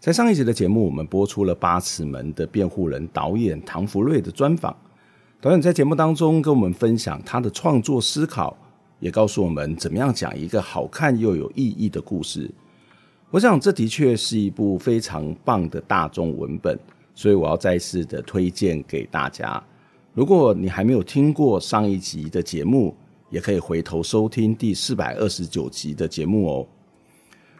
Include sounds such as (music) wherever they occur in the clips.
在上一集的节目，我们播出了《八尺门》的辩护人导演唐福瑞的专访。导演在节目当中跟我们分享他的创作思考，也告诉我们怎么样讲一个好看又有意义的故事。我想这的确是一部非常棒的大众文本，所以我要再次的推荐给大家。如果你还没有听过上一集的节目，也可以回头收听第四百二十九集的节目哦。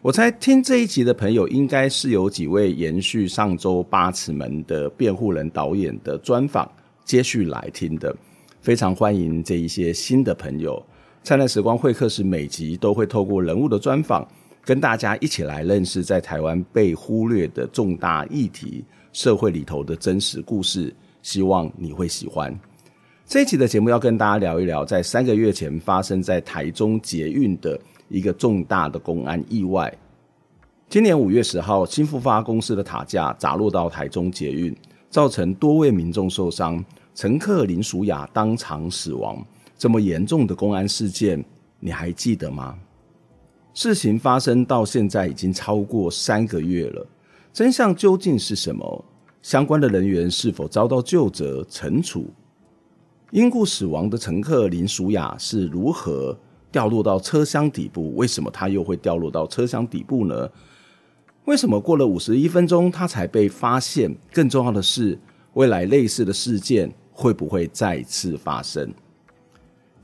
我猜听这一集的朋友，应该是有几位延续上周八尺门的辩护人导演的专访接续来听的，非常欢迎这一些新的朋友。灿烂时光会客室每集都会透过人物的专访，跟大家一起来认识在台湾被忽略的重大议题、社会里头的真实故事，希望你会喜欢。这一集的节目要跟大家聊一聊，在三个月前发生在台中捷运的。一个重大的公安意外。今年五月十号，兴富发公司的塔架砸落到台中捷运，造成多位民众受伤，乘客林淑雅当场死亡。这么严重的公安事件，你还记得吗？事情发生到现在已经超过三个月了，真相究竟是什么？相关的人员是否遭到救责惩处？因故死亡的乘客林淑雅是如何掉落到车厢底部，为什么他又会掉落到车厢底部呢？为什么过了五十一分钟他才被发现？更重要的是，未来类似的事件会不会再次发生？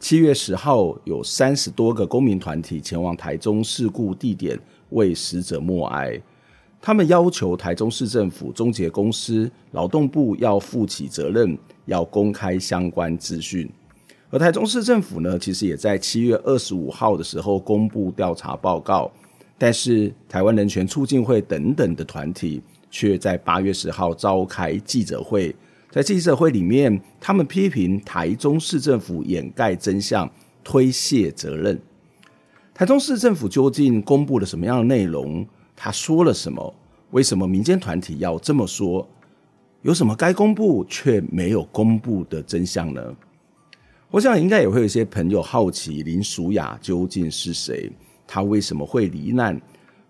七月十号，有三十多个公民团体前往台中事故地点为死者默哀，他们要求台中市政府、中捷公司、劳动部要负起责任，要公开相关资讯。而台中市政府呢，其实也在七月二十五号的时候公布调查报告，但是台湾人权促进会等等的团体却在八月十号召开记者会，在记者会里面，他们批评台中市政府掩盖真相、推卸责任。台中市政府究竟公布了什么样的内容？他说了什么？为什么民间团体要这么说？有什么该公布却没有公布的真相呢？我想应该也会有一些朋友好奇林淑雅究竟是谁？她为什么会罹难？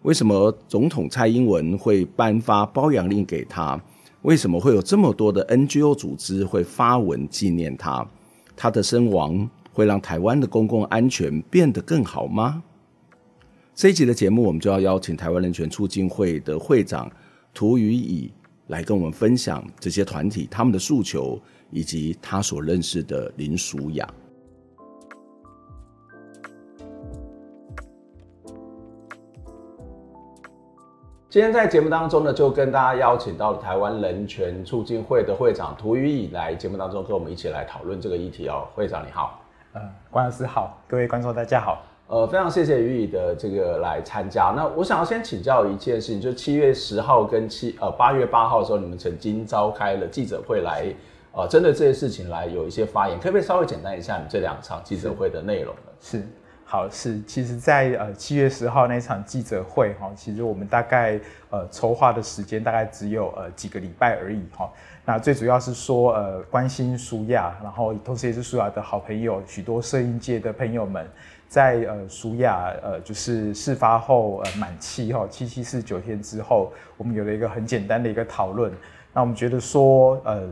为什么总统蔡英文会颁发褒扬令给她？为什么会有这么多的 NGO 组织会发文纪念她？她的身亡会让台湾的公共安全变得更好吗？这一集的节目，我们就要邀请台湾人权促进会的会长涂予以来跟我们分享这些团体他们的诉求。以及他所认识的林淑雅。今天在节目当中呢，就跟大家邀请到了台湾人权促进会的会长涂宇以来节目当中跟我们一起来讨论这个议题哦。会长你好，呃，关老师好，各位观众大家好。呃，非常谢谢予以的这个来参加。那我想要先请教一件事情，就是七月十号跟七呃八月八号的时候，你们曾经召开了记者会来。啊，针对这些事情来有一些发言，可不可以稍微简单一下你这两场记者会的内容呢？是，好，是，其实在，在呃七月十号那场记者会哈，其实我们大概呃筹划的时间大概只有呃几个礼拜而已哈。那最主要是说呃关心舒雅，然后同时也是舒雅的好朋友，许多摄影界的朋友们，在呃舒雅呃就是事发后呃满七哈七七四九天之后，我们有了一个很简单的一个讨论。那我们觉得说呃。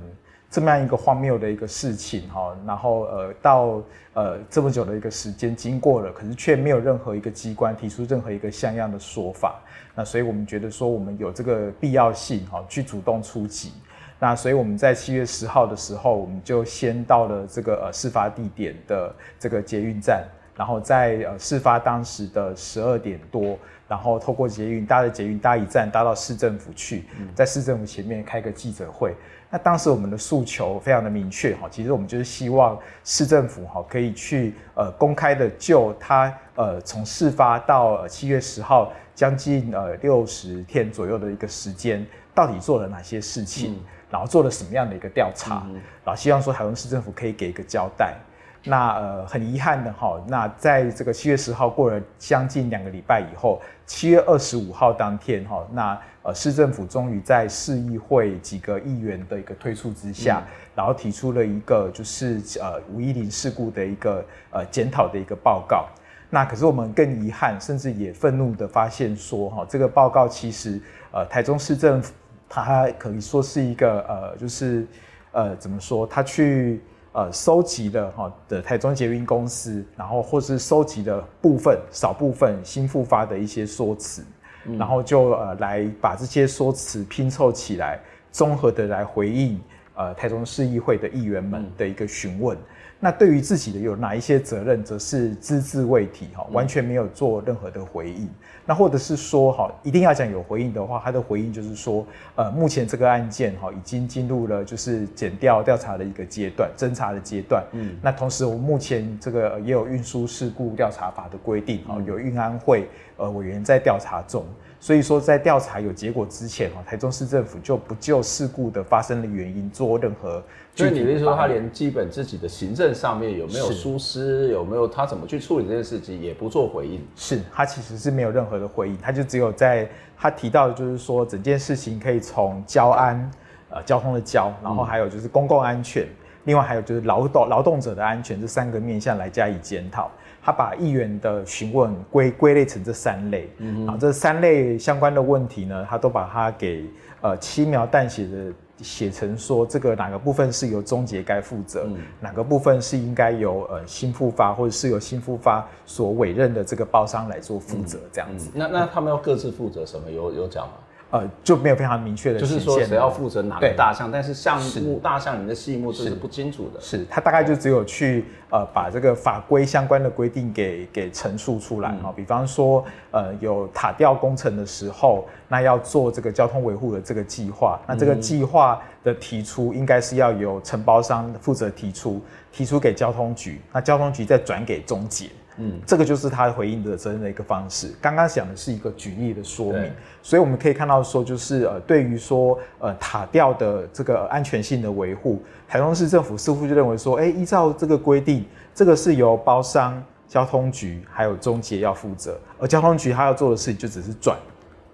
这么样一个荒谬的一个事情哈，然后呃到呃这么久的一个时间经过了，可是却没有任何一个机关提出任何一个像样的说法。那所以我们觉得说我们有这个必要性哈，去主动出击。那所以我们在七月十号的时候，我们就先到了这个呃事发地点的这个捷运站，然后在呃事发当时的十二点多。然后透过捷运搭着捷运搭一站搭到市政府去，在市政府前面开个记者会。那当时我们的诉求非常的明确哈，其实我们就是希望市政府哈可以去呃公开的就他呃从事发到七月十号将近呃六十天左右的一个时间，到底做了哪些事情，然后做了什么样的一个调查，然后希望说台湾市政府可以给一个交代。那呃很遗憾的哈，那在这个七月十号过了将近两个礼拜以后，七月二十五号当天哈，那呃市政府终于在市议会几个议员的一个推促之下，嗯、然后提出了一个就是呃五一零事故的一个呃检讨的一个报告。那可是我们更遗憾，甚至也愤怒的发现说哈，这个报告其实呃台中市政府它可以说是一个呃就是呃怎么说，他去。呃，收集的哈的台中捷运公司，然后或是收集的部分少部分新复发的一些说辞，嗯、然后就呃来把这些说辞拼凑起来，综合的来回应呃台中市议会的议员们的一个询问。嗯那对于自己的有哪一些责任，则是只字未提哈，完全没有做任何的回应。那或者是说哈，一定要讲有回应的话，他的回应就是说，呃，目前这个案件哈已经进入了就是检调调查的一个阶段，侦查的阶段。嗯，那同时我们目前这个也有运输事故调查法的规定哈，有运安会呃委员在调查中。所以说，在调查有结果之前，哈，台中市政府就不就事故的发生的原因做任何。所以你的意思说，他连基本自己的行政上面有没有疏失，有没有他怎么去处理这件事情，也不做回应。是他其实是没有任何的回应，他就只有在他提到的就是说，整件事情可以从交安，呃，交通的交，然后还有就是公共安全，嗯、另外还有就是劳动劳动者的安全这三个面向来加以检讨。他把议员的询问归归类成这三类，嗯哼，然后这三类相关的问题呢，他都把它给呃轻描淡写的写成说，这个哪个部分是由中介该负责，嗯、哪个部分是应该由呃新复发或者是由新复发所委任的这个包商来做负责，这样子。那那他们要各自负责什么？有有讲吗？呃，就没有非常明确的，就是说谁要负责哪个大项，但是项目大项里面的细目是不清楚的。是，是他大概就只有去呃把这个法规相关的规定给给陈述出来哈，嗯、比方说呃有塔吊工程的时候，那要做这个交通维护的这个计划，那这个计划的提出应该是要由承包商负责提出，提出给交通局，那交通局再转给中捷。嗯，这个就是他回应的责任的一个方式。刚刚讲的是一个举例的说明，所以我们可以看到说，就是呃，对于说呃塔吊的这个安全性的维护，台中市政府似乎就认为说，哎，依照这个规定，这个是由包商、交通局还有中介要负责，而交通局他要做的事情就只是转，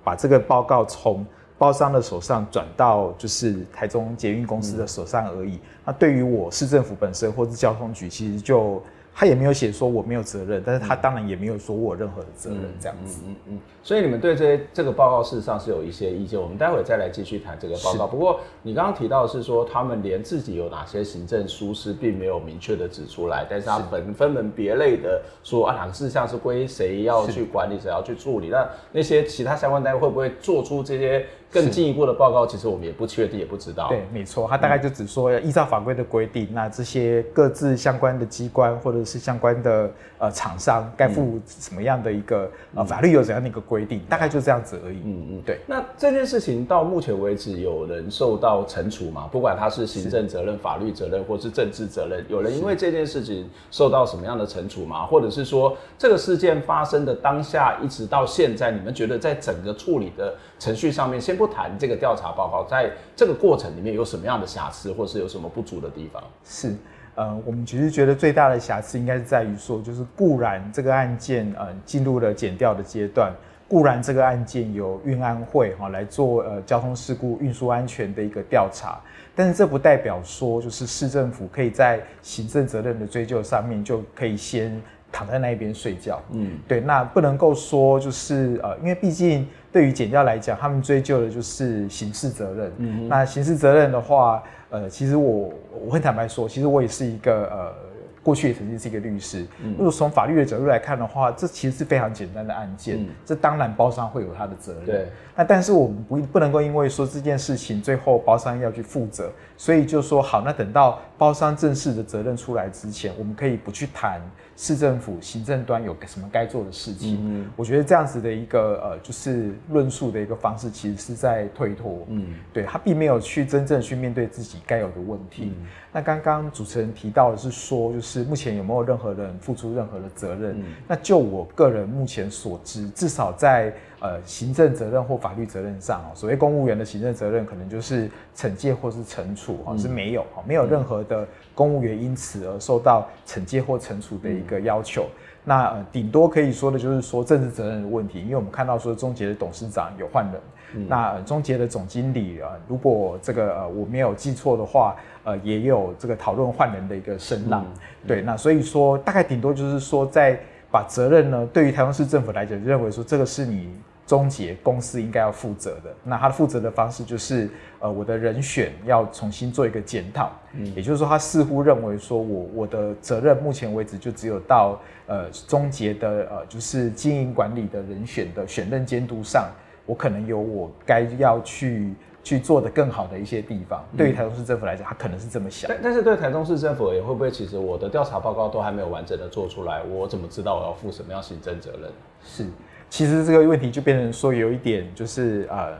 把这个报告从包商的手上转到就是台中捷运公司的手上而已。嗯、那对于我市政府本身或是交通局，其实就。他也没有写说我没有责任，但是他当然也没有说我任何的责任这样子。嗯嗯，嗯，所以你们对这些这个报告事实上是有一些意见，我们待会再来继续谈这个报告。不过你刚刚提到的是说他们连自己有哪些行政疏失并没有明确的指出来，但是他分分门别类的说啊哪个事项是归谁要去管理，谁要去处理。那那些其他相关单位会不会做出这些？更进一步的报告，其实我们也不确定，也不知道。对，没错，他大概就只说要依照法规的规定，嗯、那这些各自相关的机关或者是相关的呃厂商该负什么样的一个、嗯、呃法律有怎样的一个规定，嗯、大概就这样子而已。嗯嗯，对。那这件事情到目前为止，有人受到惩处吗？不管他是行政责任、法律责任，或是政治责任，有人因为这件事情受到什么样的惩处吗？或者是说，这个事件发生的当下一直到现在，你们觉得在整个处理的程序上面，先。不谈这个调查报告，在这个过程里面有什么样的瑕疵，或是有什么不足的地方？是，呃，我们其实觉得最大的瑕疵应该是在于说，就是固然这个案件呃进入了检调的阶段，固然这个案件由运安会哈来做呃交通事故运输安全的一个调查，但是这不代表说就是市政府可以在行政责任的追究上面就可以先。躺在那一边睡觉。嗯，对，那不能够说就是呃，因为毕竟对于检调来讲，他们追究的就是刑事责任。嗯哼，那刑事责任的话，呃，其实我我很坦白说，其实我也是一个呃。过去也曾经是一个律师。如果从法律的角度来看的话，这其实是非常简单的案件。嗯、这当然包商会有他的责任。对。那但是我们不不能够因为说这件事情最后包商要去负责，所以就说好，那等到包商正式的责任出来之前，我们可以不去谈市政府行政端有什么该做的事情。嗯。我觉得这样子的一个呃，就是论述的一个方式，其实是在推脱。嗯。对，他并没有去真正去面对自己该有的问题。嗯。那刚刚主持人提到的是说，就是目前有没有任何人付出任何的责任？嗯、那就我个人目前所知，至少在呃行政责任或法律责任上哦，所谓公务员的行政责任，可能就是惩戒或是惩处啊，是没有没有任何的公务员因此而受到惩戒或惩处的一个要求。嗯、那呃顶多可以说的就是说政治责任的问题，因为我们看到说中捷的董事长有换人，嗯、那中捷的总经理啊，如果这个呃我没有记错的话。呃，也有这个讨论换人的一个声浪，嗯嗯、对，那所以说大概顶多就是说，在把责任呢，对于台湾市政府来讲，就认为说这个是你中捷公司应该要负责的。那他的负责的方式就是，呃，我的人选要重新做一个检讨，嗯，也就是说，他似乎认为说我我的责任目前为止就只有到呃终结的呃就是经营管理的人选的选任监督上，我可能有我该要去。去做的更好的一些地方，对于台中市政府来讲，他可能是这么想。但但是对台中市政府也会不会，其实我的调查报告都还没有完整的做出来，我怎么知道我要负什么样行政责任？是，其实这个问题就变成说有一点就是呃，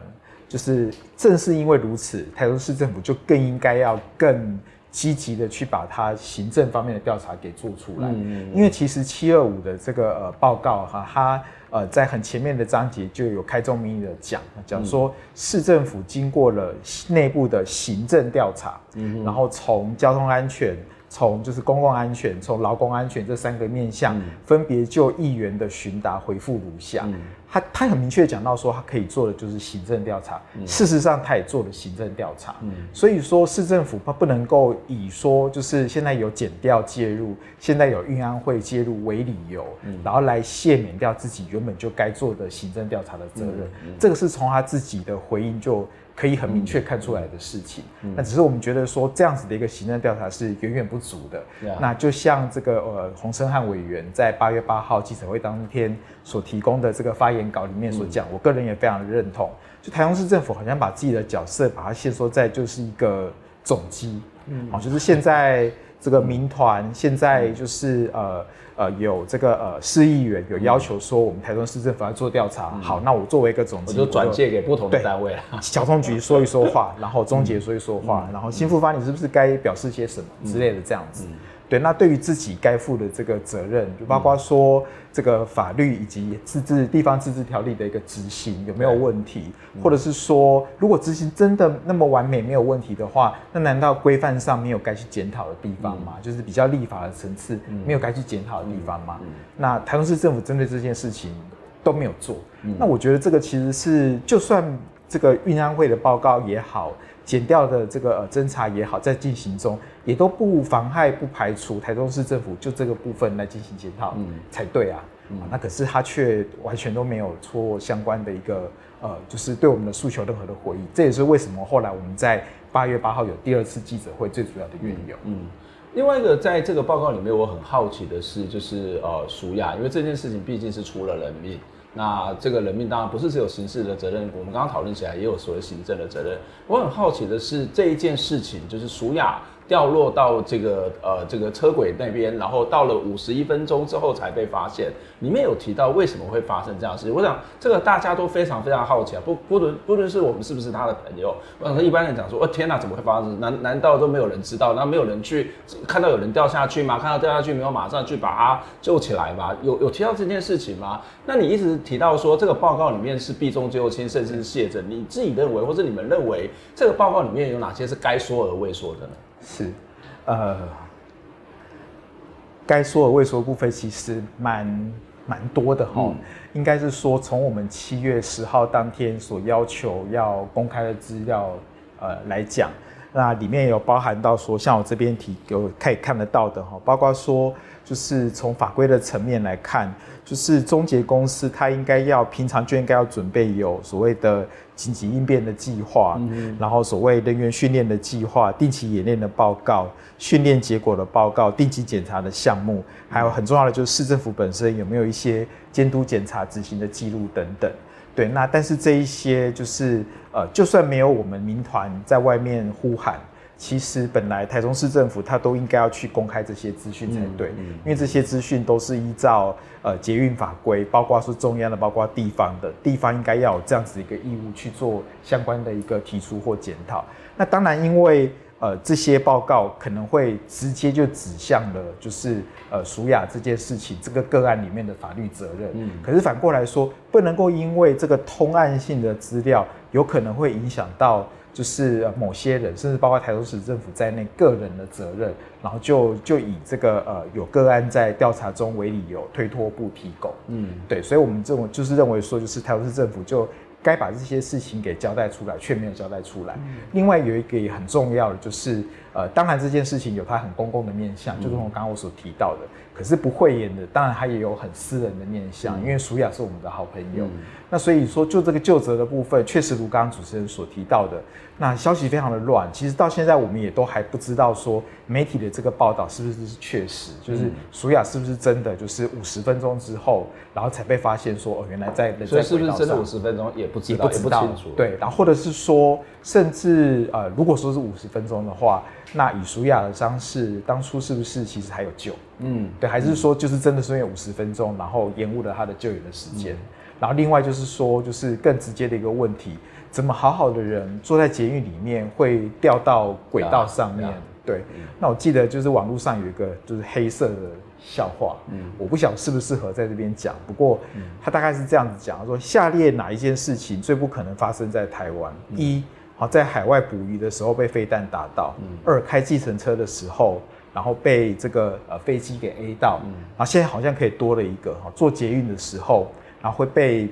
就是正是因为如此，台中市政府就更应该要更积极的去把它行政方面的调查给做出来。嗯因为其实七二五的这个呃报告哈，它。呃，在很前面的章节就有开宗明义的讲，讲说市政府经过了内部的行政调查，嗯，然后从交通安全。从就是公共安全、从劳工安全这三个面向，嗯、分别就议员的询答回复如下。嗯、他他很明确讲到说，他可以做的就是行政调查。嗯、事实上，他也做了行政调查。嗯、所以说，市政府他不能够以说就是现在有减调介入，现在有运安会介入为理由，嗯、然后来卸免掉自己原本就该做的行政调查的责任。这个是从他自己的回应就。可以很明确看出来的事情，那、嗯、只是我们觉得说这样子的一个行政调查是远远不足的。嗯、那就像这个呃洪森汉委员在八月八号记者会当天所提供的这个发言稿里面所讲，嗯、我个人也非常的认同。就台中市政府好像把自己的角色把它限缩在就是一个总机，嗯，啊，就是现在这个民团，嗯、现在就是呃。呃，有这个呃，市议员有要求说，我们台中市政府要做调查。嗯、好，那我作为一个总机，我就转借给不同的单位了。交通局说一说话，然后中捷说一说话，嗯、然后新复发，你是不是该表示些什么之类的这样子？对，那对于自己该负的这个责任，就包括说这个法律以及自治地方自治条例的一个执行有没有问题，或者是说，如果执行真的那么完美没有问题的话，那难道规范上没有该去检讨的地方吗？就是比较立法的层次没有该去检讨的地方吗？那台中市政府针对这件事情都没有做，那我觉得这个其实是就算这个运安会的报告也好。检调的这个呃侦查也好，在进行中，也都不妨害、不排除台中市政府就这个部分来进行检讨，嗯，才对啊。嗯、啊，那可是他却完全都没有做相关的一个呃，就是对我们的诉求任何的回应。这也是为什么后来我们在八月八号有第二次记者会最主要的缘由。嗯，另外一个在这个报告里面，我很好奇的是，就是呃，淑雅，因为这件事情毕竟是出了人命。那这个人命当然不是只有刑事的责任，我们刚刚讨论起来也有所谓行政的责任。我很好奇的是这一件事情，就是舒雅。掉落到这个呃这个车轨那边，然后到了五十一分钟之后才被发现。里面有提到为什么会发生这样的事情，我想这个大家都非常非常好奇啊。不不论不论是我们是不是他的朋友，我想说一般人讲说，哦天哪，怎么会发生？难难道都没有人知道？那没有人去看到有人掉下去吗？看到掉下去没有马上去把他救起来吗？有有提到这件事情吗？那你一直提到说这个报告里面是避重就轻，甚至是卸责。你自己认为，或者你们认为这个报告里面有哪些是该说而未说的呢？是，呃，该说的未说的部分其实蛮蛮多的哈。嗯、应该是说，从我们七月十号当天所要求要公开的资料，呃来讲，那里面有包含到说，像我这边提有可以看得到的哈，包括说就是从法规的层面来看，就是中捷公司它应该要平常就应该要准备有所谓的紧急应变的计划，嗯、然后所谓人员训练的计划、定期演练的报告、训练结果的报告、定期检查的项目，还有很重要的就是市政府本身有没有一些监督检查执行的记录等等。对，那但是这一些就是呃，就算没有我们民团在外面呼喊，其实本来台中市政府它都应该要去公开这些资讯才对，嗯嗯、因为这些资讯都是依照呃捷运法规，包括是中央的，包括地方的，地方应该要有这样子一个义务去做相关的一个提出或检讨。那当然，因为呃，这些报告可能会直接就指向了，就是呃，淑雅这件事情这个个案里面的法律责任。嗯。可是反过来说，不能够因为这个通案性的资料有可能会影响到，就是某些人，甚至包括台中市政府在内个人的责任，然后就就以这个呃有个案在调查中为理由推脱不提供。嗯。对，所以我们这种就是认为说，就是台中市政府就。该把这些事情给交代出来，却没有交代出来。嗯、另外有一个也很重要的，就是呃，当然这件事情有它很公共的面向，嗯、就是我刚刚我所提到的。可是不讳言的，当然它也有很私人的面向，嗯、因为舒雅是我们的好朋友。嗯、那所以说，就这个就责的部分，确实如刚刚主持人所提到的。那消息非常的乱，其实到现在我们也都还不知道说媒体的这个报道是不是是确实，就是舒雅是不是真的就是五十分钟之后，然后才被发现说哦，原来在人在轨道上，是不是真的五十分钟也不知道，也不知道，也不清楚。对，然后或者是说，甚至呃，如果说是五十分钟的话，那以淑雅的伤势，当初是不是其实还有救？嗯，对，还是说就是真的是因为五十分钟，然后延误了他的救援的时间？嗯、然后另外就是说，就是更直接的一个问题。怎么好好的人坐在捷运里面会掉到轨道上面？对，那我记得就是网络上有一个就是黑色的笑话，嗯，我不晓得适不适合在这边讲，不过他大概是这样子讲，他说下列哪一件事情最不可能发生在台湾？一，好，在海外捕鱼的时候被飞弹打到；嗯。二，开计程车的时候，然后被这个呃飞机给 A 到；然后现在好像可以多了一个哈，坐捷运的时候，然后会被。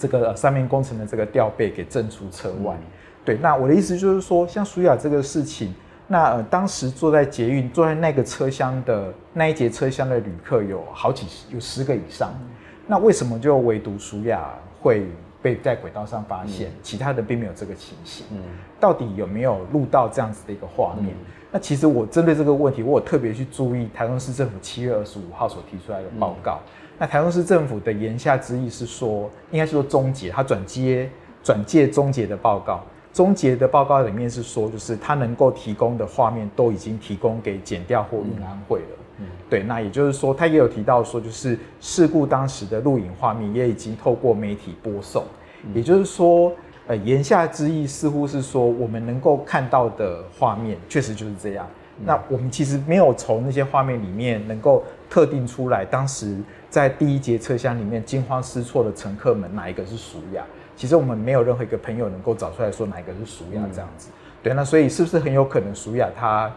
这个上面工程的这个吊臂给震出车外，嗯、对，那我的意思就是说，像苏雅这个事情，那呃当时坐在捷运坐在那个车厢的那一节车厢的旅客有好几有十个以上，嗯、那为什么就唯独苏雅会被在轨道上发现，嗯、其他的并没有这个情形？嗯，到底有没有录到这样子的一个画面？嗯、那其实我针对这个问题，我有特别去注意台中市政府七月二十五号所提出来的报告。嗯那台中市政府的言下之意是说，应该是说终结，他转接转介终结的报告，终结的报告里面是说，就是他能够提供的画面都已经提供给减掉或运安会了。嗯，对，那也就是说，他也有提到说，就是事故当时的录影画面也已经透过媒体播送，嗯、也就是说，呃，言下之意似乎是说，我们能够看到的画面确实就是这样。嗯、那我们其实没有从那些画面里面能够特定出来当时。在第一节车厢里面惊慌失措的乘客们，哪一个是淑雅？其实我们没有任何一个朋友能够找出来说哪一个是淑雅这样子。嗯、对，那所以是不是很有可能淑雅她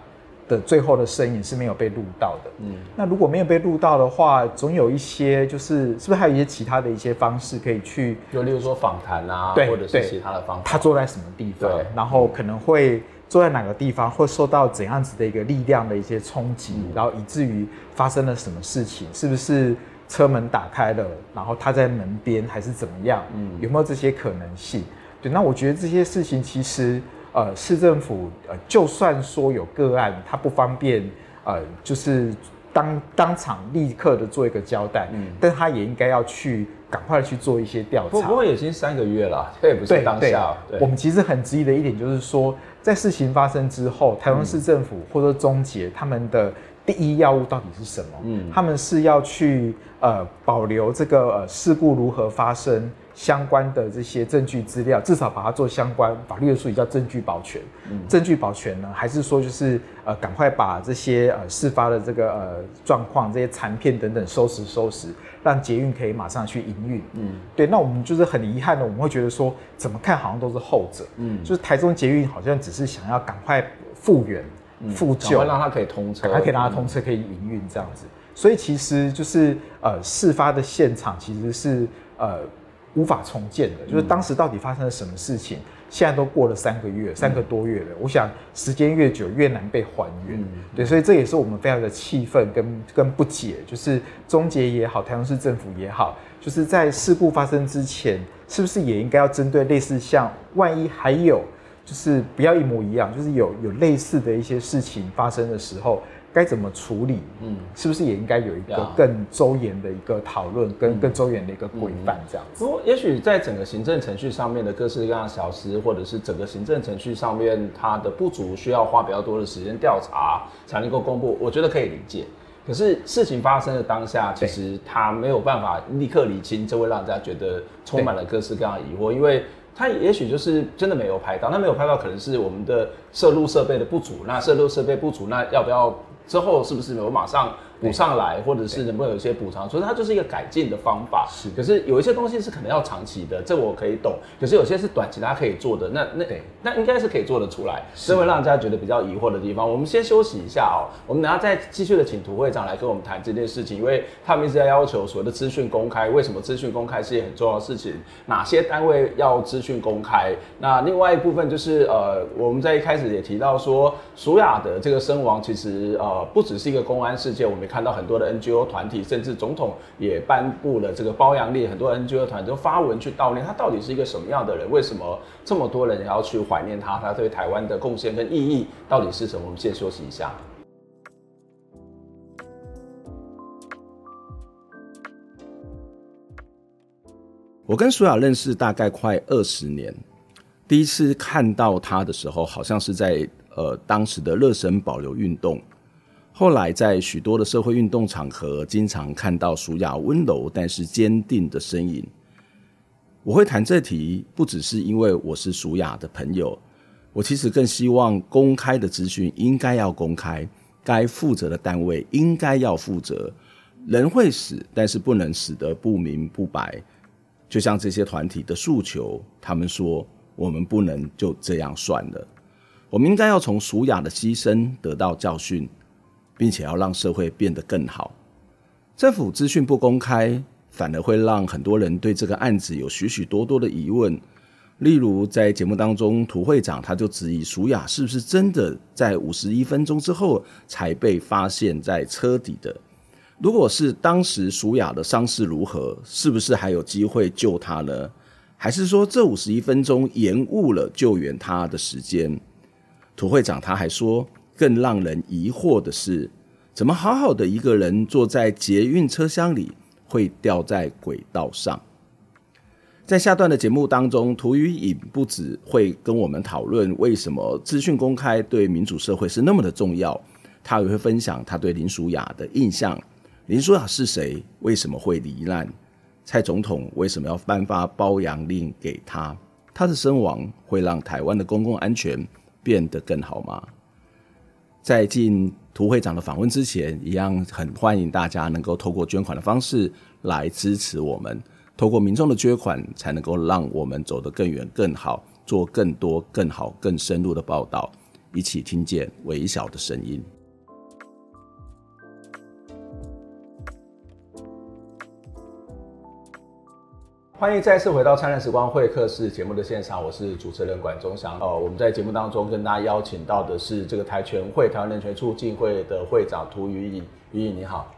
的最后的身影是没有被录到的？嗯，那如果没有被录到的话，总有一些就是是不是还有一些其他的一些方式可以去，就例如说访谈啊，对，或者是其他的方法。他坐在什么地方？对，然后可能会坐在哪个地方，会受到怎样子的一个力量的一些冲击，嗯、然后以至于发生了什么事情？是不是？车门打开了，然后他在门边还是怎么样？嗯，有没有这些可能性？对，那我觉得这些事情其实，呃，市政府呃，就算说有个案，他不方便，呃，就是当当场立刻的做一个交代，嗯，但他也应该要去赶快去做一些调查。不过也已经三个月了，这 (laughs) 也不是当下。我们其实很质疑的一点就是说，在事情发生之后，台湾市政府或者说中捷他们的。第一要务到底是什么？嗯，他们是要去呃保留这个呃事故如何发生相关的这些证据资料，至少把它做相关法律的术语叫证据保全。嗯，证据保全呢，还是说就是呃赶快把这些呃事发的这个呃状况、这些残片等等收拾收拾，让捷运可以马上去营运。嗯，对，那我们就是很遗憾的，我们会觉得说怎么看好像都是后者。嗯，就是台中捷运好像只是想要赶快复原。复旧，让它可以通车，还可以让它通车，可以营运这样子。所以其实就是呃，事发的现场其实是呃无法重建的，就是当时到底发生了什么事情，现在都过了三个月，三个多月了。嗯、我想时间越久越难被还原，嗯、对，所以这也是我们非常的气愤跟跟不解，就是中捷也好，台中市政府也好，就是在事故发生之前，是不是也应该要针对类似像万一还有，就是不要一模一样，就是有有类似的一些事情发生的时候。该怎么处理？嗯，是不是也应该有一个更周延的一个讨论，跟更周延的一个规范这样子？不过，也许在整个行政程序上面的各式各样的小事，或者是整个行政程序上面它的不足，需要花比较多的时间调查才能够公布，我觉得可以理解。可是事情发生的当下，其实它没有办法立刻理清，这会让人家觉得充满了各式各样的疑惑，因为他也许就是真的没有拍到，那没有拍到可能是我们的摄录设备的不足，那摄录设备不足，那要不要？之后是不是我马上补上来，或者是能不能有一些补偿？所以它就是一个改进的方法。是，可是有一些东西是可能要长期的，这我可以懂。可是有些是短期大家可以做的，那那那应该是可以做得出来。这会让大家觉得比较疑惑的地方。我们先休息一下哦，我们等下再继续的请涂会长来跟我们谈这件事情，因为他们一直在要求所谓的资讯公开。为什么资讯公开是一件很重要的事情？哪些单位要资讯公开？那另外一部分就是呃，我们在一开始也提到说，苏雅的这个身亡其实呃不只是一个公安事件，我们也看到很多的 NGO 团体甚至总统也颁布了这个褒扬令，很多 NGO 团体都发文去悼念他。到底是一个什么样的人？为什么这么多人要去怀念他？他对台湾的贡献跟意义到底是什么？我们先休息一下。我跟苏雅认识大概快二十年，第一次看到他的时候，好像是在呃当时的热身保留运动。后来，在许多的社会运动场合，经常看到苏亚温柔但是坚定的身影。我会谈这题，不只是因为我是苏亚的朋友，我其实更希望公开的资讯应该要公开，该负责的单位应该要负责。人会死，但是不能死得不明不白。就像这些团体的诉求，他们说我们不能就这样算了，我们应该要从苏亚的牺牲得到教训。并且要让社会变得更好。政府资讯不公开，反而会让很多人对这个案子有许许多多的疑问。例如，在节目当中，涂会长他就质疑苏亚是不是真的在五十一分钟之后才被发现在车底的？如果是当时苏亚的伤势如何，是不是还有机会救他呢？还是说这五十一分钟延误了救援他的时间？涂会长他还说。更让人疑惑的是，怎么好好的一个人坐在捷运车厢里会掉在轨道上？在下段的节目当中，涂于颖不止会跟我们讨论为什么资讯公开对民主社会是那么的重要，他也会分享他对林淑雅的印象。林淑雅是谁？为什么会罹难？蔡总统为什么要颁发褒扬令给他？他的身亡会让台湾的公共安全变得更好吗？在进涂会长的访问之前，一样很欢迎大家能够透过捐款的方式来支持我们。透过民众的捐款，才能够让我们走得更远、更好，做更多、更好、更深入的报道，一起听见微小的声音。欢迎再次回到灿烂时光会客室节目的现场，我是主持人管中祥。哦，我们在节目当中跟大家邀请到的是这个台拳会台湾人权促进会的会长涂雨颖，雨颖你好。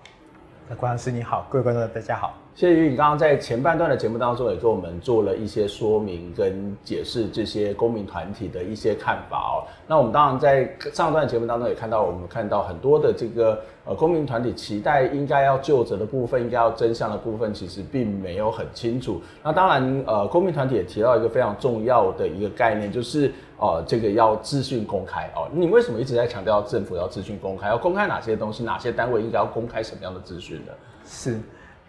管老师你好，各位观众大家好。谢谢于颖刚刚在前半段的节目当中也跟我们做了一些说明跟解释这些公民团体的一些看法哦。那我们当然在上段节目当中也看到，我们看到很多的这个呃公民团体期待应该要就责的部分，应该要真相的部分，其实并没有很清楚。那当然呃，公民团体也提到一个非常重要的一个概念，就是呃这个要资讯公开哦。你为什么一直在强调政府要资讯公开？要公开哪些东西？哪些单位应该要公开什么样的资讯呢？是。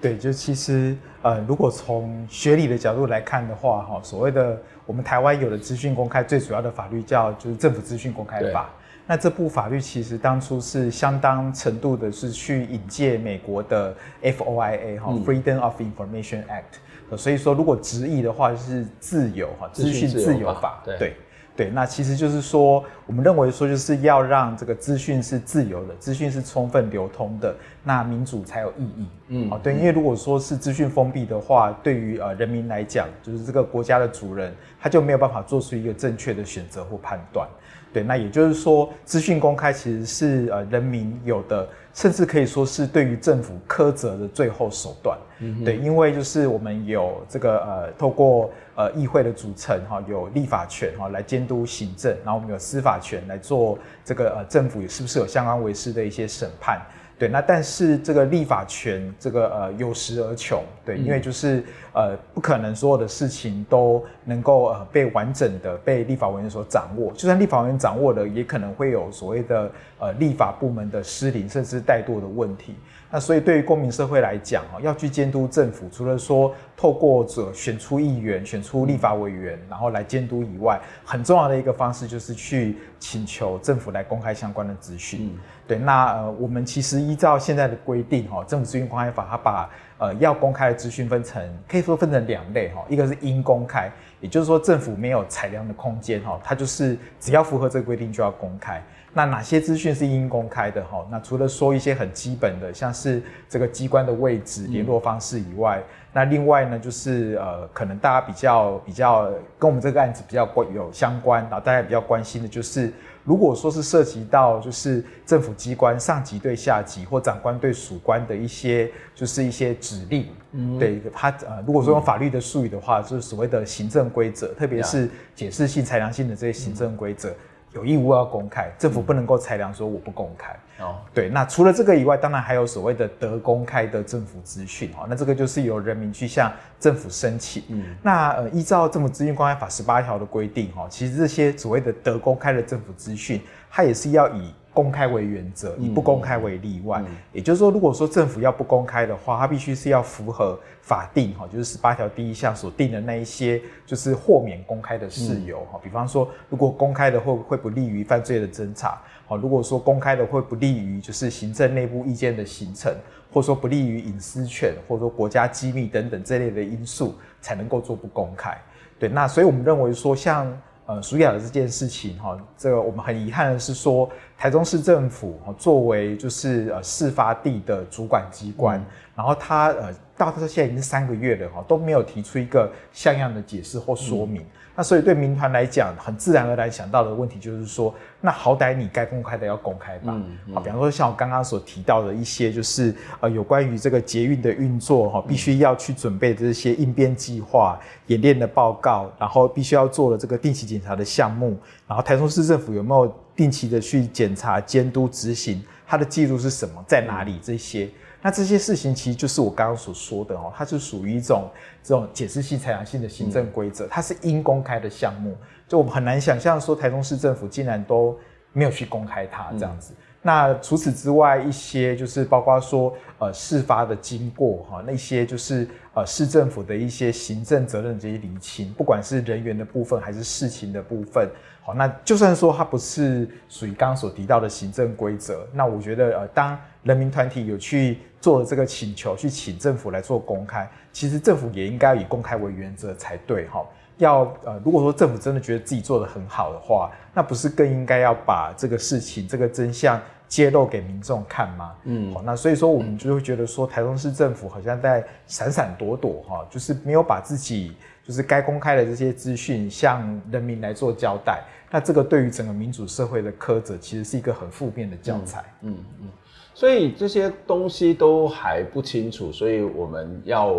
对，就其实，呃，如果从学理的角度来看的话，哈，所谓的我们台湾有的资讯公开最主要的法律叫就是《政府资讯公开法》。那这部法律其实当初是相当程度的是去引介美国的 FOIA 哈、嗯、（Freedom of Information Act）。所以说，如果直译的话，就是自由哈资讯自由法。对。对对，那其实就是说，我们认为说就是要让这个资讯是自由的，资讯是充分流通的，那民主才有意义。嗯，哦，对，因为如果说是资讯封闭的话，对于呃人民来讲，就是这个国家的主人，他就没有办法做出一个正确的选择或判断。对，那也就是说，资讯公开其实是呃人民有的，甚至可以说是对于政府苛责的最后手段。嗯，对，因为就是我们有这个呃，透过呃议会的组成哈，有立法权哈来监督行政，然后我们有司法权来做这个呃政府是不是有相关违失的一些审判。对，那但是这个立法权，这个呃有时而穷，对，因为就是呃不可能所有的事情都能够呃被完整的被立法委员所掌握，就算立法委员掌握了，也可能会有所谓的呃立法部门的失灵甚至怠惰的问题。那所以对于公民社会来讲，哈，要去监督政府，除了说透过者选出议员、选出立法委员，然后来监督以外，很重要的一个方式就是去请求政府来公开相关的资讯。嗯对，那呃，我们其实依照现在的规定，哈，政府资讯公开法，它把呃要公开的资讯分成，可以说分成两类，哈，一个是应公开，也就是说政府没有裁量的空间，哈，它就是只要符合这个规定就要公开。那哪些资讯是应公开的，哈？那除了说一些很基本的，像是这个机关的位置、联络方式以外，嗯、那另外呢，就是呃，可能大家比较比较跟我们这个案子比较关有相关，然后大家比较关心的就是。如果说是涉及到就是政府机关上级对下级或长官对属官的一些就是一些指令，嗯，对他呃，如果说用法律的术语的话，就是所谓的行政规则，特别是解释性、裁量性的这些行政规则。有义务要公开，政府不能够裁量说我不公开。哦，对，那除了这个以外，当然还有所谓的得公开的政府资讯。哦，那这个就是由人民去向政府申请。嗯，那呃，依照政府资讯公开法十八条的规定，哈，其实这些所谓的得公开的政府资讯，它也是要以。公开为原则，以不公开为例外。也就是说，如果说政府要不公开的话，它必须是要符合法定哈，就是十八条第一项所定的那一些，就是豁免公开的事由哈。嗯、比方说，如果公开的会会不利于犯罪的侦查，好，如果说公开的会不利于就是行政内部意见的形成，或者说不利于隐私权，或者说国家机密等等这类的因素，才能够做不公开。对，那所以我们认为说像。呃，暑假的这件事情哈，这个我们很遗憾的是说，台中市政府作为就是呃事发地的主管机关，嗯、然后他呃到他现在已经是三个月了哈，都没有提出一个像样的解释或说明。嗯那所以对民团来讲，很自然而然想到的问题就是说，那好歹你该公开的要公开吧。嗯嗯、比方说像我刚刚所提到的一些，就是呃有关于这个捷运的运作哈，必须要去准备这些应变计划、演练的报告，然后必须要做的这个定期检查的项目，然后台中市政府有没有定期的去检查、监督、执行，它的记录是什么，在哪里这些。那这些事情其实就是我刚刚所说的哦，它是属于一种这种解释性、裁量性的行政规则，它是应公开的项目，就我们很难想象说台中市政府竟然都没有去公开它这样子。嗯、那除此之外，一些就是包括说呃事发的经过哈，那些就是呃市政府的一些行政责任这些厘清，不管是人员的部分还是事情的部分。好，那就算说它不是属于刚刚所提到的行政规则，那我觉得呃，当人民团体有去做了这个请求，去请政府来做公开，其实政府也应该以公开为原则才对哈。要呃，如果说政府真的觉得自己做的很好的话，那不是更应该要把这个事情这个真相揭露给民众看吗？嗯，好，那所以说我们就会觉得说，台中市政府好像在闪闪躲躲哈，就是没有把自己。就是该公开的这些资讯向人民来做交代，那这个对于整个民主社会的苛责，其实是一个很负面的教材。嗯嗯，嗯，所以这些东西都还不清楚，所以我们要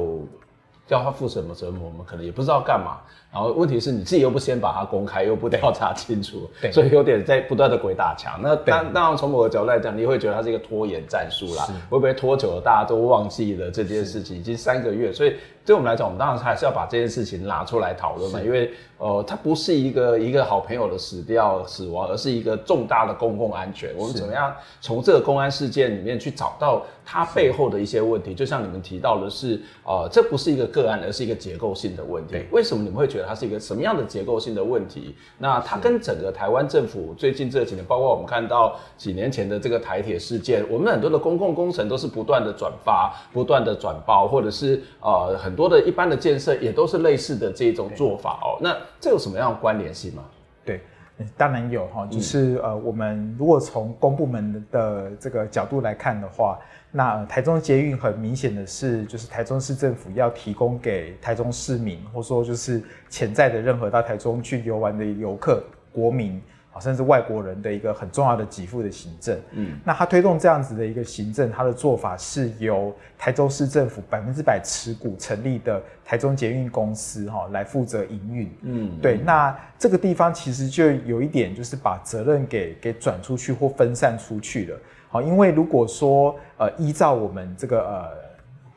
叫他负什么责任，我们可能也不知道干嘛。然后问题是你自己又不先把它公开，又不调查清楚，对所以有点在不断的鬼打墙。那当当然从某个角度来讲，你会觉得它是一个拖延战术啦。会不会拖久了，大家都忘记了这件事情？已经三个月，所以。对我们来讲，我们当然还是要把这件事情拿出来讨论嘛，因为呃，它不是一个一个好朋友的死掉死亡，而是一个重大的公共安全。我们怎么样从这个公安事件里面去找到它背后的一些问题？就像你们提到的是，呃，这不是一个个案，而是一个结构性的问题。为什么你们会觉得它是一个什么样的结构性的问题？那它跟整个台湾政府最近这几年，包括我们看到几年前的这个台铁事件，我们很多的公共工程都是不断的转发、不断的转包，或者是呃很。很多的一般的建设也都是类似的这种做法哦，那这有什么样的关联性吗？对。当然有哈，就是呃，我们如果从公部门的这个角度来看的话，那台中捷运很明显的是，就是台中市政府要提供给台中市民，或说就是潜在的任何到台中去游玩的游客、国民。甚至外国人的一个很重要的给付的行政，嗯，那他推动这样子的一个行政，他的做法是由台中市政府百分之百持股成立的台中捷运公司哈来负责营运，嗯，对，那这个地方其实就有一点就是把责任给给转出去或分散出去了，好，因为如果说呃依照我们这个呃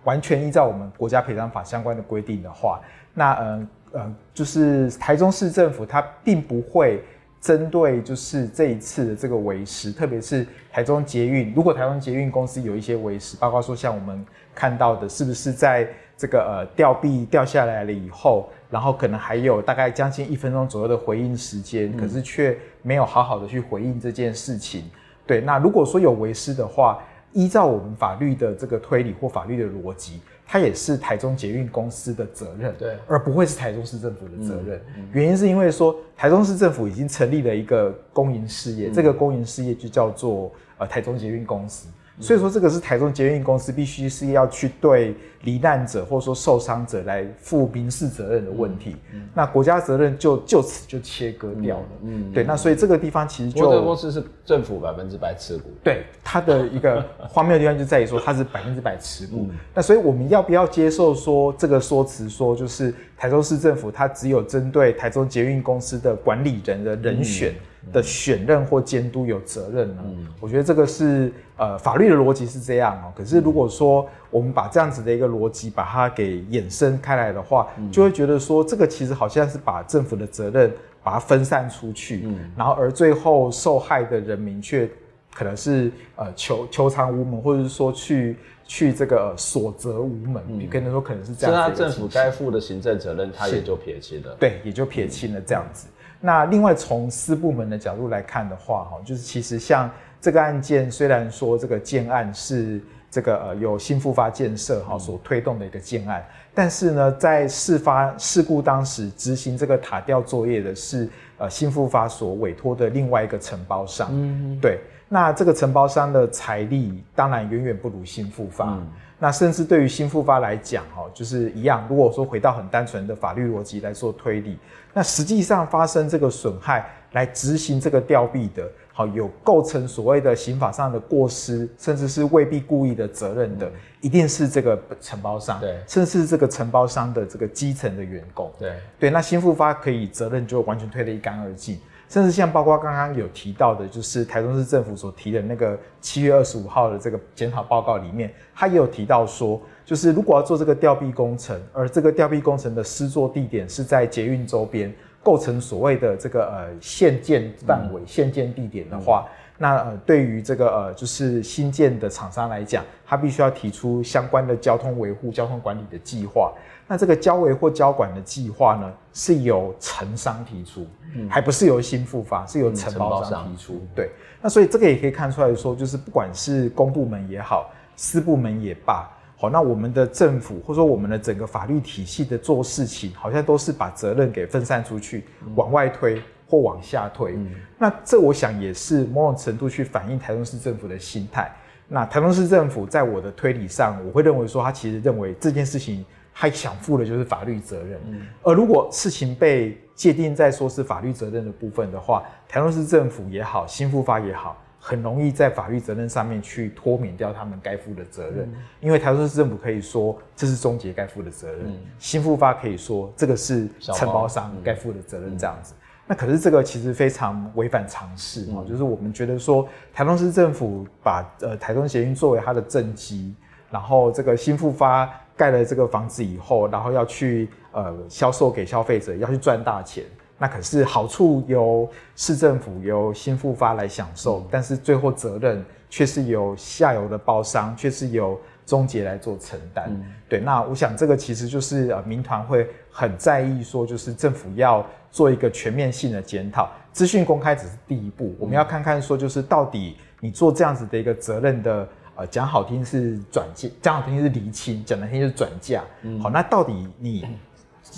完全依照我们国家赔偿法相关的规定的话，那呃呃就是台中市政府它并不会。针对就是这一次的这个违失，特别是台中捷运，如果台中捷运公司有一些违失，包括说像我们看到的，是不是在这个呃吊臂掉下来了以后，然后可能还有大概将近一分钟左右的回应时间，可是却没有好好的去回应这件事情。对，那如果说有违失的话，依照我们法律的这个推理或法律的逻辑。它也是台中捷运公司的责任，对，而不会是台中市政府的责任。嗯嗯、原因是因为说，台中市政府已经成立了一个公营事业，嗯、这个公营事业就叫做呃台中捷运公司。所以说，这个是台中捷运公司必须是要去对罹难者或者说受伤者来负民事责任的问题。嗯嗯、那国家责任就就此就切割掉了。嗯，嗯对。那所以这个地方其实就这个公司是政府百分之百持股。对，它的一个 (laughs) 荒谬的地方就在于说它是百分之百持股。嗯、那所以我们要不要接受说这个说辞，说就是台中市政府它只有针对台中捷运公司的管理人的人选？嗯的选任或监督有责任呢？嗯，我觉得这个是呃法律的逻辑是这样哦。可是如果说我们把这样子的一个逻辑把它给衍生开来的话，嗯，就会觉得说这个其实好像是把政府的责任把它分散出去，嗯，然后而最后受害的人民却可能是呃求求偿无门，或者是说去去这个所责无门，你，可能说可能是这样子。那政府该负的行政责任，他也就撇清了，对，也就撇清了这样子。嗯那另外从私部门的角度来看的话，哈，就是其实像这个案件，虽然说这个建案是这个呃由新复发建设哈所推动的一个建案，但是呢，在事发事故当时执行这个塔吊作业的是呃新复发所委托的另外一个承包商，嗯，对，那这个承包商的财力当然远远不如新复发。嗯那甚至对于新复发来讲，哈，就是一样。如果说回到很单纯的法律逻辑来做推理，那实际上发生这个损害来执行这个吊臂的，好，有构成所谓的刑法上的过失，甚至是未必故意的责任的，嗯、一定是这个承包商，对，甚至是这个承包商的这个基层的员工，对，对。那新复发可以责任就完全推得一干二净。甚至像包括刚刚有提到的，就是台中市政府所提的那个七月二十五号的这个检讨报告里面，他也有提到说，就是如果要做这个吊臂工程，而这个吊臂工程的施作地点是在捷运周边，构成所谓的这个呃限建范围、限建地点的话，那呃对于这个呃就是新建的厂商来讲，他必须要提出相关的交通维护、交通管理的计划。那这个交维或交管的计划呢，是由承商提出，嗯，还不是由新复发，是由承包商提出。嗯、对，那所以这个也可以看出来说，就是不管是公部门也好，私部门也罢，好，那我们的政府或者说我们的整个法律体系的做事情，好像都是把责任给分散出去，嗯、往外推或往下推。嗯、那这我想也是某种程度去反映台中市政府的心态。那台中市政府在我的推理上，我会认为说，他其实认为这件事情。他想负的就是法律责任，嗯，而如果事情被界定在说是法律责任的部分的话，台中市政府也好，新复发也好，很容易在法律责任上面去脱免掉他们该负的责任，嗯、因为台中市政府可以说这是终结该负的责任，嗯、新复发可以说这个是承包商该负的责任，这样子。嗯、那可是这个其实非常违反常识啊，嗯、就是我们觉得说台东市政府把呃台中捷运作为它的政绩，然后这个新复发。盖了这个房子以后，然后要去呃销售给消费者，要去赚大钱。那可是好处由市政府由新复发来享受，嗯、但是最后责任却是由下游的包商，却是由中捷来做承担。嗯、对，那我想这个其实就是呃民团会很在意说，就是政府要做一个全面性的检讨，资讯公开只是第一步，嗯、我们要看看说就是到底你做这样子的一个责任的。呃，讲好听是转嫁，讲好听是厘清，讲难听就是转嫁。嗯、好，那到底你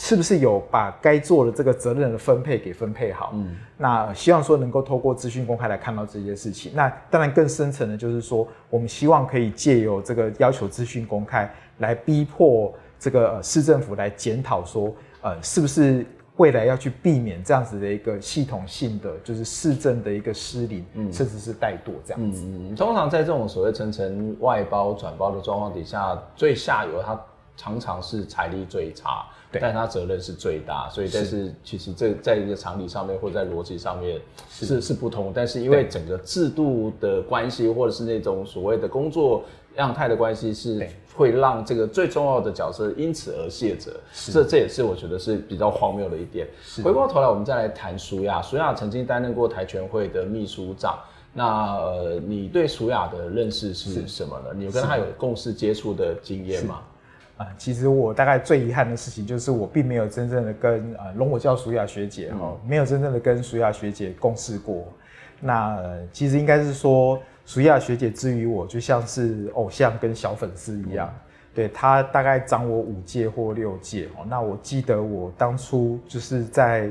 是不是有把该做的这个责任的分配给分配好？嗯，那希望说能够透过资讯公开来看到这些事情。那当然更深层的就是说，我们希望可以借由这个要求资讯公开，来逼迫这个呃市政府来检讨说，呃，是不是未来要去避免这样子的一个系统性的，就是市政的一个失灵，嗯，甚至是怠惰这样子。嗯，通常在这种所谓层层外包转包的状况底下，最下游它常常是财力最差。但他责任是最大，所以但是其实这在一个常理上面或者在逻辑上面是是，是不同，但是因为整个制度的关系，或者是那种所谓的工作样态的关系，是会让这个最重要的角色因此而卸责。这这也是我觉得是比较荒谬的一点。回过头来，我们再来谈舒亚。舒亚曾经担任过台全会的秘书长。那呃，你对舒雅的认识是什么呢？你有跟他有共事接触的经验吗？啊，其实我大概最遗憾的事情就是我并没有真正的跟呃容我叫舒雅学姐哈、嗯，没有真正的跟舒雅学姐共事过。那、呃、其实应该是说，舒雅学姐之于我就像是偶像跟小粉丝一样，嗯、对，她大概长我五届或六届哦。那我记得我当初就是在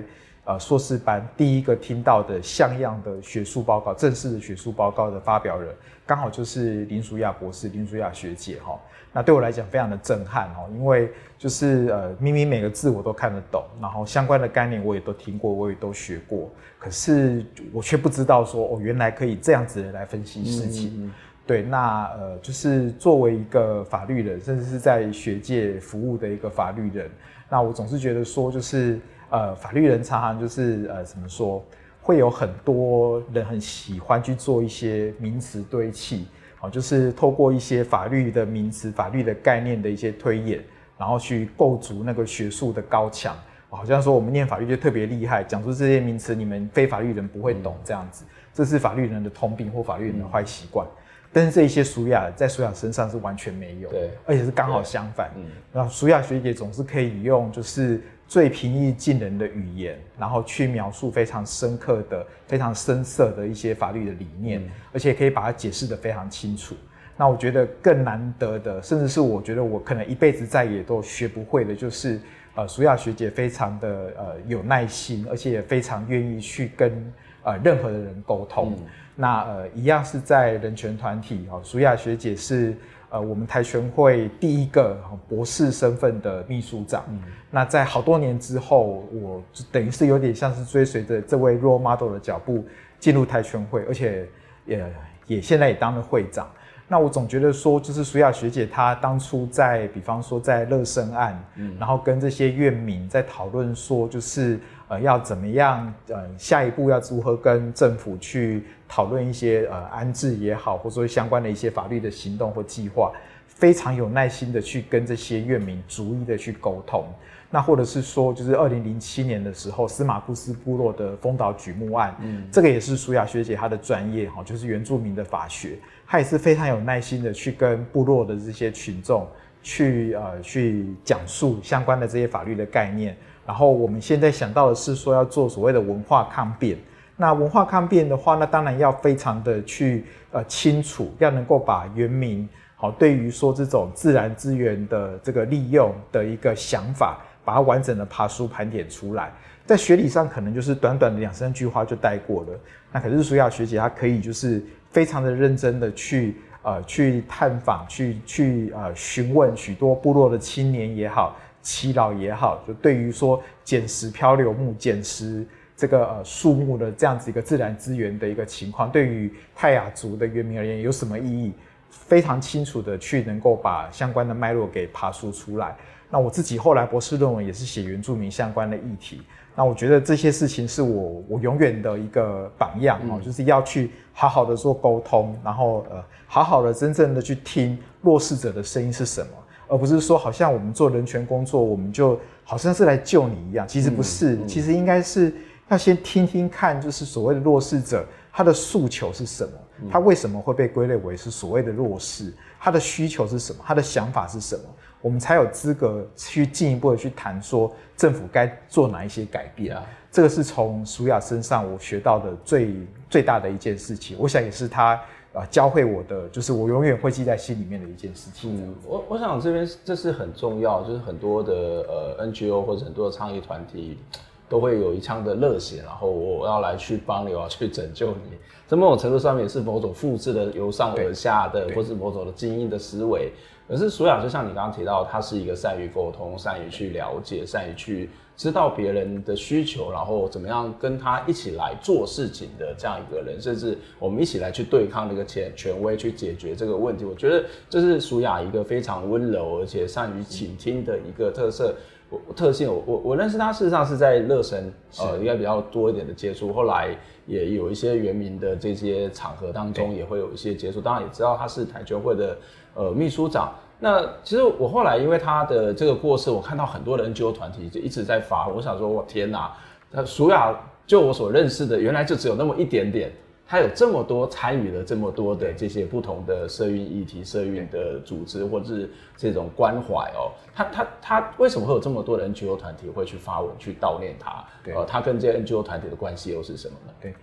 呃硕士班第一个听到的像样的学术报告，正式的学术报告的发表人，刚好就是林淑雅博士、林淑雅学姐哈。那对我来讲非常的震撼哦，因为就是呃，明明每个字我都看得懂，然后相关的概念我也都听过，我也都学过，可是我却不知道说哦，原来可以这样子来分析事情。嗯嗯嗯。对，那呃，就是作为一个法律人，甚至是在学界服务的一个法律人，那我总是觉得说，就是呃，法律人常常就是呃，怎么说，会有很多人很喜欢去做一些名词堆砌。好，就是透过一些法律的名词、法律的概念的一些推演，然后去构筑那个学术的高墙。好像说我们念法律就特别厉害，讲出这些名词，你们非法律人不会懂这样子。这是法律人的通病或法律人的坏习惯。但是这一些舒雅在舒雅身上是完全没有，对，而且是刚好相反。嗯，然后舒亚学姐总是可以用就是。最平易近人的语言，然后去描述非常深刻的、非常深色的一些法律的理念，嗯、而且可以把它解释得非常清楚。那我觉得更难得的，甚至是我觉得我可能一辈子再也都学不会的，就是呃，苏亚学姐非常的呃有耐心，而且也非常愿意去跟呃任何的人沟通。嗯、那呃，一样是在人权团体哦，苏亚学姐是。呃，我们台拳会第一个博士身份的秘书长，嗯，那在好多年之后，我就等于是有点像是追随着这位 role model 的脚步进入台拳会，而且也也现在也当了会长。那我总觉得说，就是舒亚学姐她当初在，比方说在乐生案，嗯，然后跟这些院民在讨论说，就是。呃，要怎么样？呃，下一步要如何跟政府去讨论一些呃安置也好，或者说相关的一些法律的行动或计划，非常有耐心的去跟这些院民逐一的去沟通。那或者是说，就是二零零七年的时候，司马库斯部落的丰岛举目案，嗯，这个也是舒雅学姐她的专业哈，就是原住民的法学，他也是非常有耐心的去跟部落的这些群众去呃去讲述相关的这些法律的概念。然后我们现在想到的是说要做所谓的文化抗辩。那文化抗辩的话，那当然要非常的去呃清楚，要能够把原民好对于说这种自然资源的这个利用的一个想法，把它完整的爬梳盘点出来。在学理上可能就是短短的两三句话就带过了。那可是舒亚学姐她可以就是非常的认真的去呃去探访，去去呃询问许多部落的青年也好。耆老也好，就对于说捡拾漂流木、捡拾这个呃树木的这样子一个自然资源的一个情况，对于泰雅族的原民而言有什么意义？非常清楚的去能够把相关的脉络给爬梳出来。那我自己后来博士论文也是写原住民相关的议题。那我觉得这些事情是我我永远的一个榜样哦，嗯，就是要去好好的做沟通，然后呃好好的真正的去听弱势者的声音是什么。而不是说，好像我们做人权工作，我们就好像是来救你一样。其实不是，嗯嗯、其实应该是要先听听看，就是所谓的弱势者，他的诉求是什么？他为什么会被归类为是所谓的弱势？他的需求是什么？他的想法是什么？我们才有资格去进一步的去谈说政府该做哪一些改变啊？这个是从舒亚身上我学到的最最大的一件事情。我想也是他啊教会我的，就是我永远会记在心里面的一件事情。嗯，我我想这边这是很重要，就是很多的呃 NGO 或者很多的倡议团体都会有一腔的热血，然后我要来去帮你，我要去拯救你。在某种程度上面也是某种复制的由上而下的，或是某种的精英的思维。可是舒雅就像你刚刚提到，他是一个善于沟通、善于去了解、善于去知道别人的需求，然后怎么样跟他一起来做事情的这样一个人，甚至我们一起来去对抗那个权权威，去解决这个问题。我觉得这是舒雅一个非常温柔而且善于倾听的一个特色。特性，我我我认识他，事实上是在乐神，呃，应该比较多一点的接触。后来也有一些原民的这些场合当中，也会有一些接触。当然也知道他是台球会的呃秘书长。那其实我后来因为他的这个过世，我看到很多的 NGO 团体就一直在发。我想说，我天哪，那舒雅就我所认识的，原来就只有那么一点点。他有这么多参与了这么多的这些不同的社运议题、社运的组织，或者是这种关怀哦。他他他为什么会有这么多的 NGO 团体会去发文去悼念他？对，呃，他跟这些 NGO 团体的关系又是什么呢？对，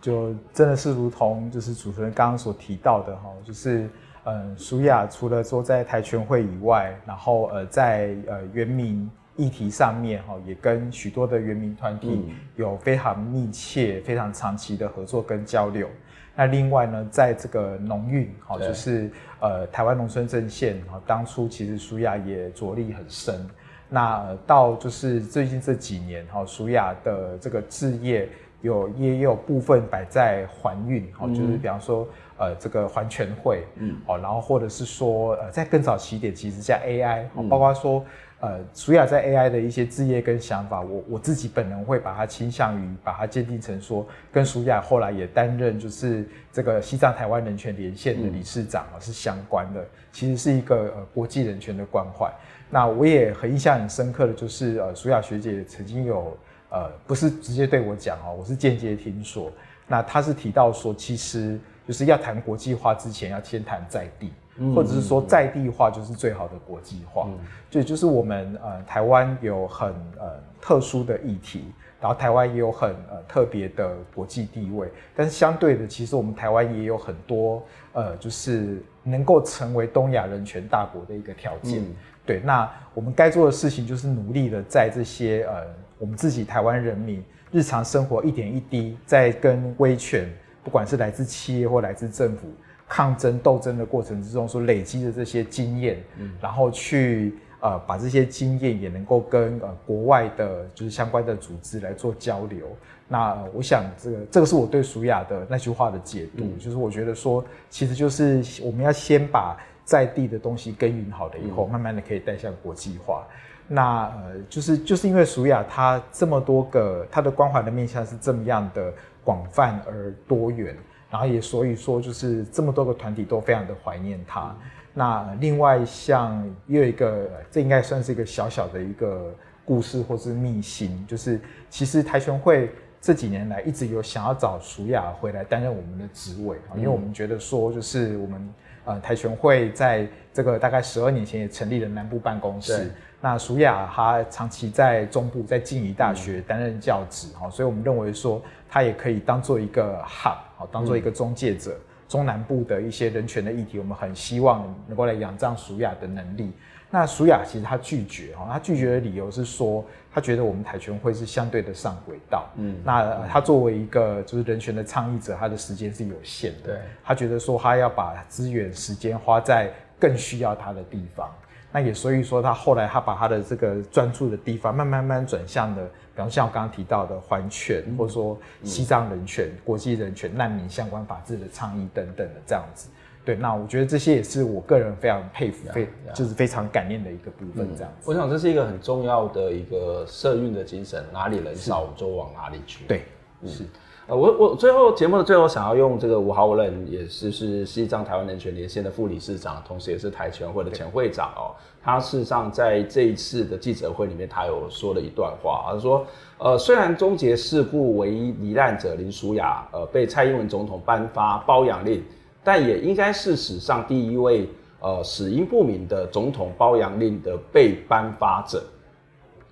就真的是如同就是主持人刚刚所提到的哈，就是嗯，舒雅除了说在台全会以外，然后呃在呃原民。议题上面哈，也跟许多的原民团体有非常密切、非常长期的合作跟交流。那另外呢，在这个农运哈，就是呃台湾农村阵线哈，当初其实舒雅也着力很深。那到就是最近这几年哈，舒雅的这个置业有也有部分摆在环运哈，就是比方说呃这个环全会，嗯，哦，然后或者是说呃在更早期一点，其实像 AI，包括说。呃，舒雅在 AI 的一些志业跟想法，我我自己本人会把它倾向于把它鉴定成说，跟舒雅后来也担任就是这个西藏台湾人权连线的理事长啊、嗯、是相关的，其实是一个呃国际人权的关怀。那我也很印象很深刻的就是呃，舒雅学姐曾经有呃不是直接对我讲哦，我是间接听说，那她是提到说，其实就是要谈国际化之前，要先谈在地。或者是说在地化就是最好的国际化，就、嗯、就是我们呃台湾有很呃特殊的议题，然后台湾也有很呃特别的国际地位，但是相对的，其实我们台湾也有很多呃就是能够成为东亚人权大国的一个条件。嗯、对，那我们该做的事情就是努力的在这些呃我们自己台湾人民日常生活一点一滴，在跟威权，不管是来自企业或来自政府。抗争斗争的过程之中所累积的这些经验，嗯，然后去呃把这些经验也能够跟呃国外的就是相关的组织来做交流。那、呃、我想这个这个是我对舒雅的那句话的解读，嗯、就是我觉得说其实就是我们要先把在地的东西耕耘好了以后，嗯、慢慢的可以带向国际化。那呃就是就是因为舒雅它这么多个它的关怀的面向是这么样的广泛而多元。然后也所以说，就是这么多个团体都非常的怀念他。嗯、那另外像又有一个，这应该算是一个小小的一个故事或是秘辛，就是其实台拳会这几年来一直有想要找舒雅回来担任我们的职位，因为我们觉得说，就是我们呃台拳会在这个大概十二年前也成立了南部办公室。那舒雅她长期在中部，在静宜大学担任教职，哈、嗯，所以我们认为说她也可以当做一个 hub。当做一个中介者，嗯、中南部的一些人权的议题，我们很希望能够来仰仗舒雅的能力。那舒雅其实他拒绝，哦，他拒绝的理由是说，他觉得我们台拳会是相对的上轨道。嗯，那他作为一个就是人权的倡议者，他的时间是有限的。对，他觉得说他要把资源时间花在更需要他的地方。那也所以说，他后来他把他的这个专注的地方，慢慢慢转向了，比方像我刚刚提到的环权，嗯、或者说西藏人权、嗯、国际人权、难民相关法治的倡议等等的这样子。对，那我觉得这些也是我个人非常佩服、非就是非常感念的一个部分。这样子、嗯，我想这是一个很重要的一个社运的精神，哪里人少就往哪里去。对，嗯、是。呃，我我最后节目的最后想要用这个吴豪仁，也是是西藏台湾人权连线的副理事长，同时也是台全会的前会长哦。他事实上在这一次的记者会里面，他有说了一段话，他说：呃，虽然终结事故唯一罹难者林淑雅，呃，被蔡英文总统颁发包养令，但也应该是史上第一位呃死因不明的总统包养令的被颁发者。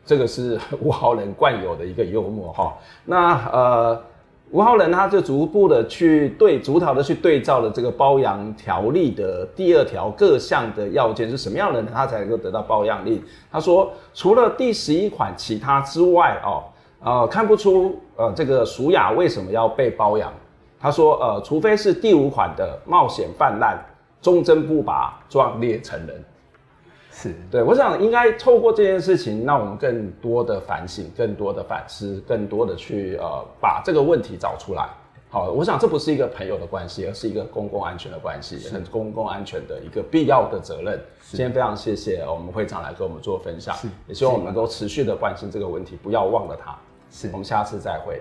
这个是 (laughs) 吴浩仁惯有的一个幽默哈。那呃。吴浩仁他就逐步的去对逐条的去对照了这个包养条例的第二条各项的要件是什么样的人他才能够得到包养令？他说，除了第十一款其他之外，哦，呃，看不出呃这个淑雅为什么要被包养。他说，呃，除非是第五款的冒险泛滥、忠贞不拔、壮烈成人。是对，我想应该透过这件事情，让我们更多的反省，更多的反思，更多的去呃把这个问题找出来。好，我想这不是一个朋友的关系，而是一个公共安全的关系，很公共安全的一个必要的责任。今天非常谢谢我们会长来跟我们做分享，也希望我们能够持续的关心这个问题，不要忘了他。是，我们下次再会。